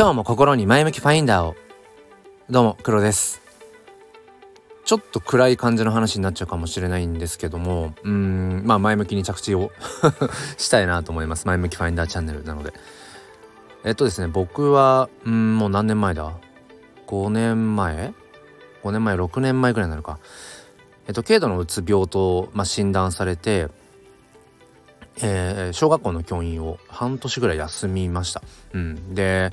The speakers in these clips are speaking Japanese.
今日も心に前向きファインダーを。どうも黒です。ちょっと暗い感じの話になっちゃうかもしれないんですけどもうんまあ前向きに着地を したいなと思います。前向きファインダーチャンネルなので。えっとですね僕はうんもう何年前だ？5年前？5年前？6年前ぐらいになるか。えっと軽度のうつ病と、まあ、診断されてえー、小学校の教員を半年ぐらい休みました。うん、で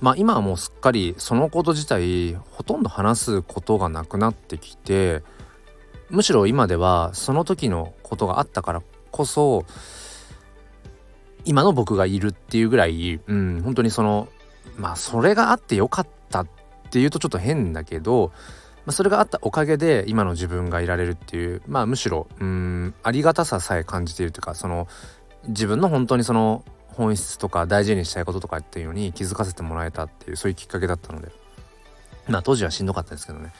まあ今はもうすっかりそのこと自体ほとんど話すことがなくなってきてむしろ今ではその時のことがあったからこそ今の僕がいるっていうぐらい、うん、本当にそのまあそれがあってよかったっていうとちょっと変だけどまあ、それがあったおかげで今の自分がいられるっていうまあむしろうんありがたささえ感じているというかその自分の本当にその本質とか大事にしたいこととかっていうのに気づかせてもらえたっていうそういうきっかけだったので。まあ当時はしんどかったですけどね。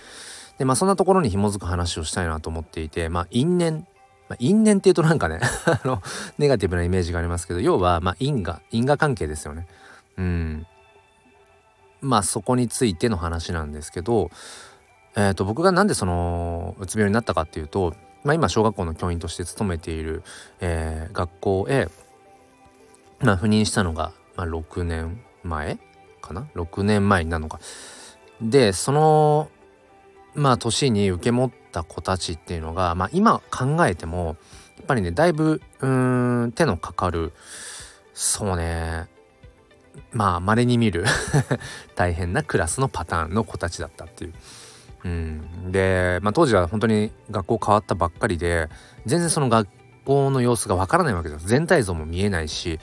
でまあそんなところに紐づく話をしたいなと思っていてまあ因縁。まあ、因縁っていうとなんかね あのネガティブなイメージがありますけど要はまあ因果。因果関係ですよね。うん。まあそこについての話なんですけどえーと、僕がなんでそのうつ病になったかっていうと、まあ、今小学校の教員として勤めている、えー、学校へ、まあ、赴任したのが、まあ、6年前かな？6年前なのか。でそのまあ年に受け持った子たちっていうのが、まあ、今考えてもやっぱりねだいぶうん手のかかるそうねまあ稀に見る 大変なクラスのパターンの子たちだったっていう。うん、で、まあ、当時は本当に学校変わったばっかりで全然その学校の様子がわからないわけです。全体像も見えないし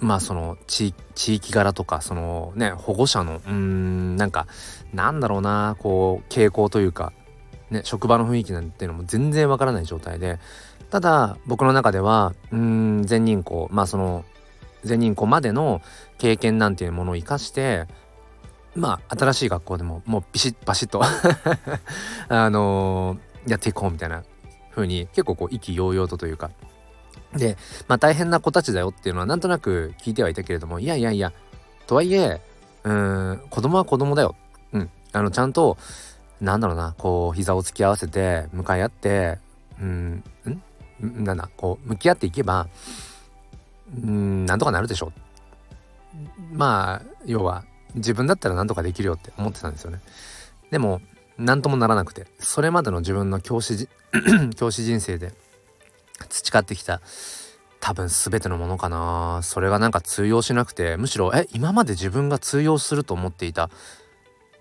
まあその地域柄とかそのね保護者のうんなんかなんだろうなこう傾向というか、ね、職場の雰囲気なんていうのも全然わからない状態でただ僕の中ではうん全人口まあその全人口までの経験なんていうものを生かしてまあ新しい学校でももうビシッバシッと あのー、やっていこうみたいな風に結構こう意気揚々とというかでまあ大変な子たちだよっていうのはなんとなく聞いてはいたけれどもいやいやいやとはいえうん子供は子供だよ。うん、あのちゃんとなんだろうなこう膝を突き合わせて向かい合ってうんなんだこう向き合っていけばうんなんとかなるでしょう。まあ要は自分だったら何とかできるよって思ってたんですよね。でも何ともならなくてそれまでの自分の教師 教師人生で培ってきた多分全てのものかな。それがなんか通用しなくてむしろえ今まで自分が通用すると思っていた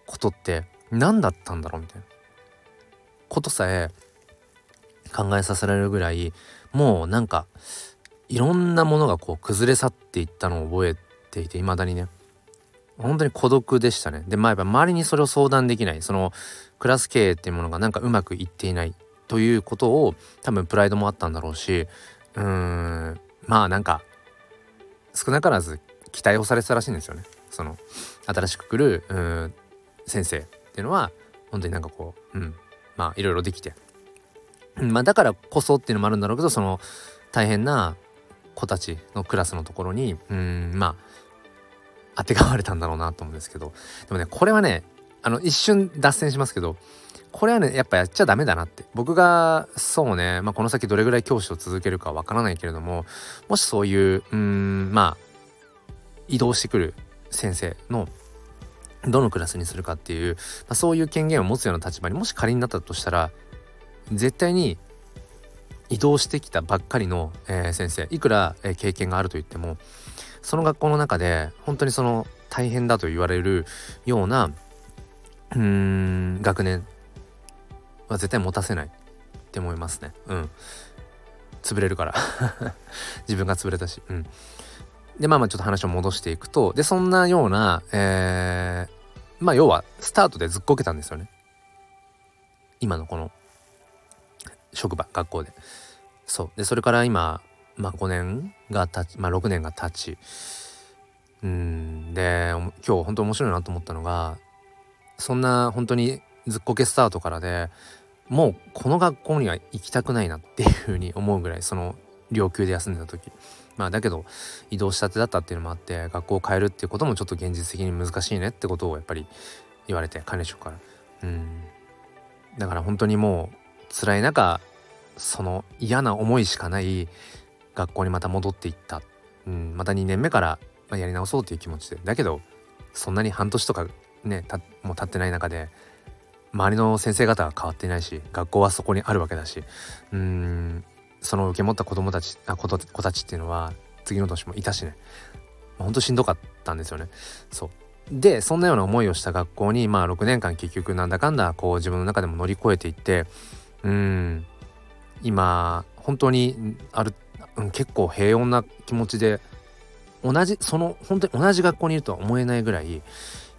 ことって何だったんだろう？みたいな。ことさえ考えさせられるぐらいもうなんかいろんなものがこう崩れ去っていったのを覚えていて未だにね。本当に孤独でしたね。で、まあやっぱ周りにそれを相談できない、そのクラス経営っていうものがなんかうまくいっていないということを多分プライドもあったんだろうし、うーん、まあなんか少なからず期待をされてたらしいんですよね。その新しく来るうん先生っていうのは本当になんかこう、うん、まあいろいろできて。まあだからこそっていうのもあるんだろうけど、その大変な子たちのクラスのところに、うん、まああてがわれたんだろうなと思うんですけどでもねこれはねあの一瞬脱線しますけどこれはねやっぱやっちゃダメだなって。僕がそうね、まあ、この先どれぐらい教師を続けるかわからないけれどももしそういううんまあ移動してくる先生のどのクラスにするかっていう、まあ、そういう権限を持つような立場にもし仮になったとしたら絶対に移動してきたばっかりの、えー、先生いくら、えー、経験があると言ってもその学校の中で本当にその大変だと言われるようなうーん学年は絶対持たせない。って思いますね。うん。潰れるから。自分が潰れたし。うん。でまあまあちょっと話を戻していくとでそんなようなえー、まあ要はスタートでずっこけたんですよね。今のこの職場学校で。そう。でそれから今まあ5年が経ちまあ6年が経ち。うんで今日本当面白いなと思ったのがそんな本当にずっこけスタートからでもうこの学校には行きたくないなっていうふうに思うぐらいその両級で休んでた時。まあだけど移動したてだったっていうのもあって学校を変えるっていうこともちょっと現実的に難しいねってことをやっぱり言われて管理職から。うん。だから本当にもう辛い中その嫌な思いしかない学校にまた戻っていった、うん、また2年目からやり直そうっていう気持ちで。だけどそんなに半年とかねもう経ってない中で周りの先生方は変わっていないし学校はそこにあるわけだしうんその受け持った子供たちあ子子たちっていうのは次の年もいたしね。ほんとしんどかったんですよね。そう。でそんなような思いをした学校にまあ6年間結局なんだかんだこう自分の中でも乗り越えていってうん今本当にある、うん、結構平穏な気持ちで同じその本当に同じ学校にいるとは思えないぐらい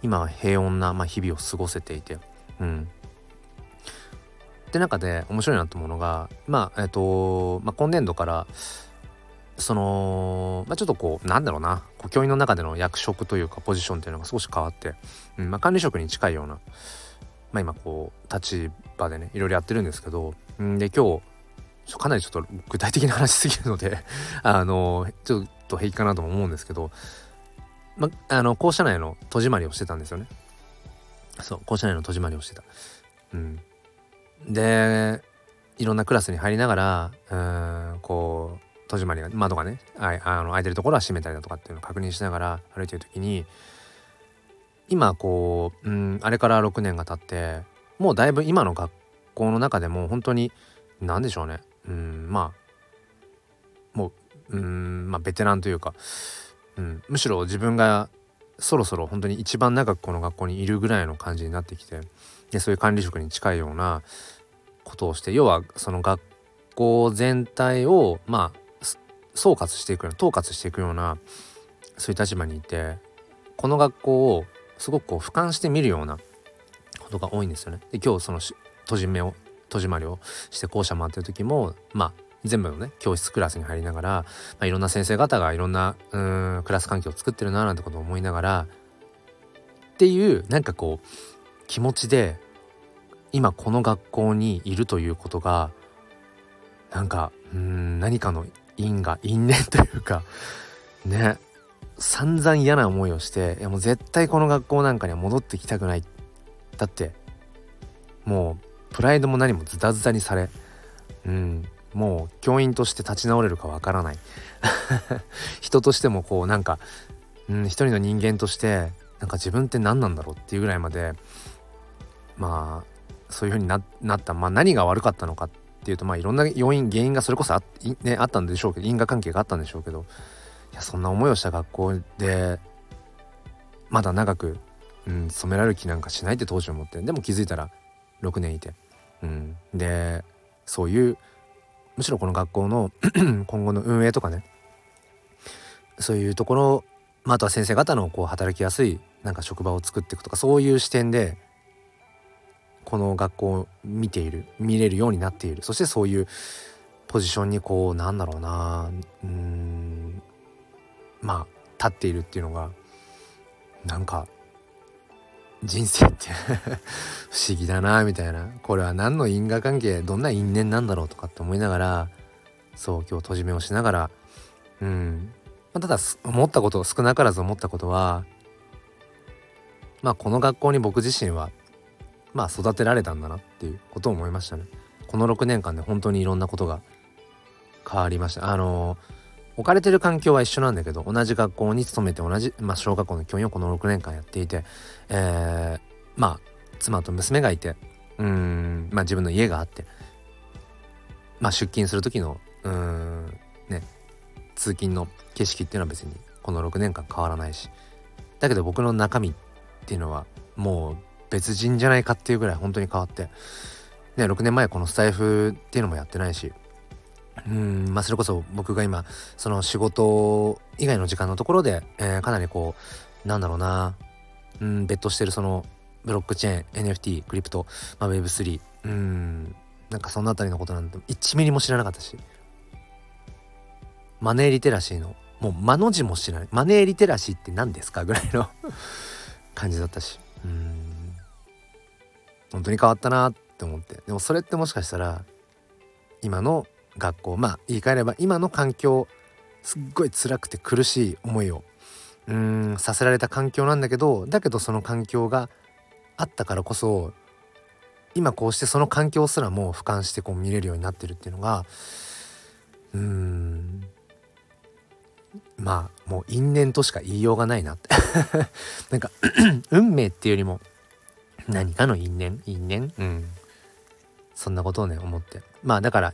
今は平穏な、まあ、日々を過ごせていてうん。って中で面白いなと思うのがまあえっ、と、まあ、今年度からその、まあ、ちょっとこうなんだろうな教員の中での役職というかポジションっていうのが少し変わって、うんまあ、管理職に近いような、まあ、今こう立場でねいろいろやってるんですけど、うん、で今日かなりちょっと具体的な話すぎるので あのちょっと平気かなとも思うんですけど、ま、あの校舎内の戸締まりをしてたんですよね。そう校舎内の戸締まりをしてた。うん、でいろんなクラスに入りながらうんこう戸締まりが窓がねああの開いてるところは閉めたりだとかっていうのを確認しながら歩いてる時に今こう、うん、あれから6年が経ってもうだいぶ今の学校の中でも本当に何でしょうねうんまあもううんまあベテランというか、うん、むしろ自分がそろそろ本当に一番長くこの学校にいるぐらいの感じになってきてでそういう管理職に近いようなことをして要はその学校全体をまあ総括していくような統括していくようなそういう立場にいてこの学校をすごくこう俯瞰して見るようなことが多いんですよね。で今日その閉じ目を戸締まりをして校舎回ってる時もまあ全部のね教室クラスに入りながら、まあ、いろんな先生方がいろんなうんクラス環境を作ってるななんてことを思いながらっていうなんかこう気持ちで今この学校にいるということがなんかうん何かの因果因縁というかね散々嫌な思いをしていやもう絶対この学校なんかには戻ってきたくない。だってもうプライドも何もズタズタにされうんもう教員として立ち直れるかわからない。人としてもこうなんか、うん、一人の人間としてなんか自分って何なんだろうっていうぐらいまでまあそういう風にななった、まあ、何が悪かったのかっていうとまあいろんな要因原因がそれこそあ,、ね、あったんでしょうけど因果関係があったんでしょうけどいやそんな思いをした学校でまだ長く、うん、染められる気なんかしないって当時思ってでも気づいたら6年いて、うん、でそういうむしろこの学校の 今後の運営とかねそういうところ、まあ、あとは先生方のこう働きやすいなんか職場を作っていくとかそういう視点でこの学校を見ている見れるようになっている。そしてそういうポジションにこうなんだろうなうんまあ立っているっていうのがなんか人生って 不思議だなみたいなこれは何の因果関係どんな因縁なんだろうとかって思いながらそう今日閉じ目をしながらうんまあ、ただ思ったこと少なからず思ったことはまあこの学校に僕自身はまあ育てられたんだなっていうことを思いましたね。この6年間で本当にいろんなことが変わりました。あの置かれてる環境は一緒なんだけど同じ学校に勤めて同じ、まあ、小学校の教員をこの6年間やっていて、えー、まあ妻と娘がいてうんまあ自分の家があってまあ出勤する時のうんね通勤の景色っていうのは別にこの6年間変わらないしだけど僕の中身っていうのはもう別人じゃないかっていうぐらい本当に変わって、ね、6年前このスタイフっていうのもやってないしうんまあそれこそ僕が今その仕事以外の時間のところで、えー、かなりこうなんだろうなうんベットしてるそのブロックチェーン NFT クリプト、まあ、Web3 うんなんかその辺りのことなんて1ミリも知らなかったしマネーリテラシーのもう間の字も知らない。マネーリテラシーって何ですか？ぐらいの 感じだったしうん。本当に変わったなって思って。でもそれってもしかしたら今の学校まあ言い換えれば今の環境すっごい辛くて苦しい思いをうんさせられた環境なんだけどだけどその環境があったからこそ今こうしてその環境すらもう俯瞰してこう見れるようになってるっていうのがうんまあもう因縁としか言いようがないなって。なんか 運命っていうよりも何かの因縁？因縁？うん。そんなことをね思って。まあだから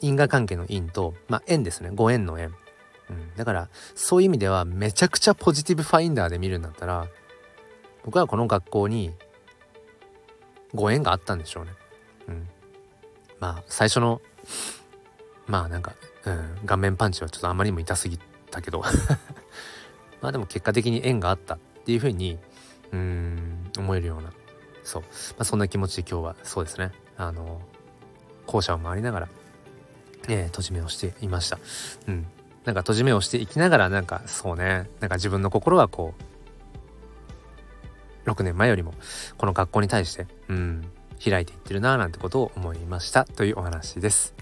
因果関係の因とまあ縁ですね。ご縁の縁、うん、だからそういう意味ではめちゃくちゃポジティブファインダーで見るんだったら僕はこの学校にご縁があったんでしょうね。うん、まあ最初のまあなんか、うん、顔面パンチはちょっとあまりにも痛すぎたけど。まあでも結果的に縁があったっていうふうにうん思えるような。そう、まあ、そんな気持ちで今日はそうですね。あの校舎を回りながら、えー、閉じ目をしていました。うんなんか閉じ目をしていきながらなんかそうねなんか自分の心はこう6年前よりもこの学校に対してうん開いていってるななんてことを思いましたというお話です。